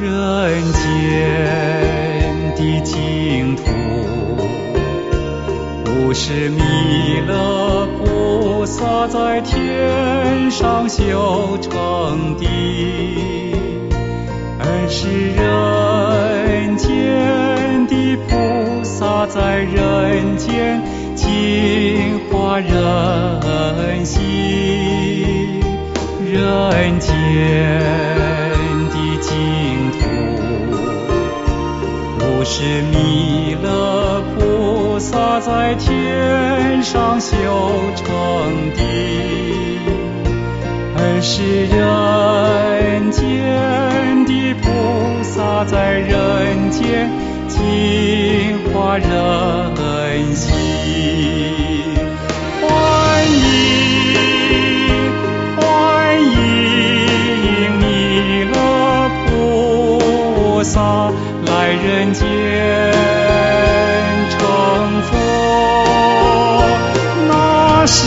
人间的净土，不是弥勒菩萨在天上修成的，而是人间的菩萨在人间净化人心，人间。净土不是弥勒菩萨在天上修成的，而是人间的菩萨在人间净化人心。在人间成佛，那是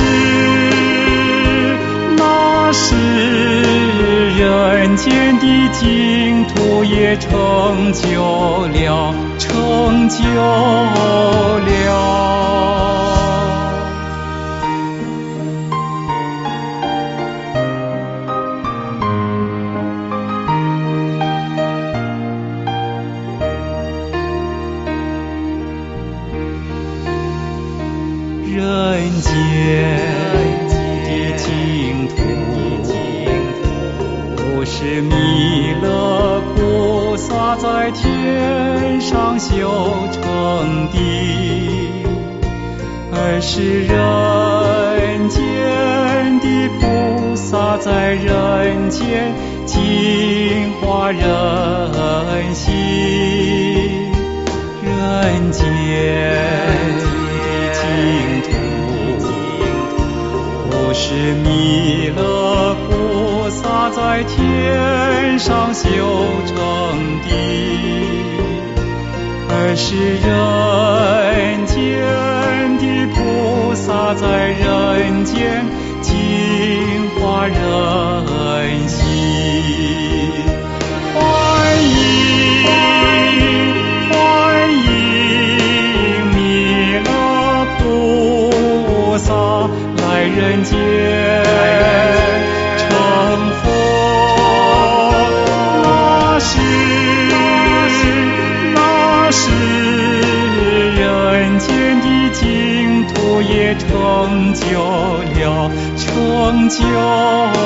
那是人间的净土，也成就了，成就了。人间的净土，不是弥勒菩萨在天上修成的，而是人间的菩萨在人间净化人心，人间。在天上修成的，而是人间的菩萨在人间净化人心。欢迎，欢迎弥勒菩萨来人间成就了成就了。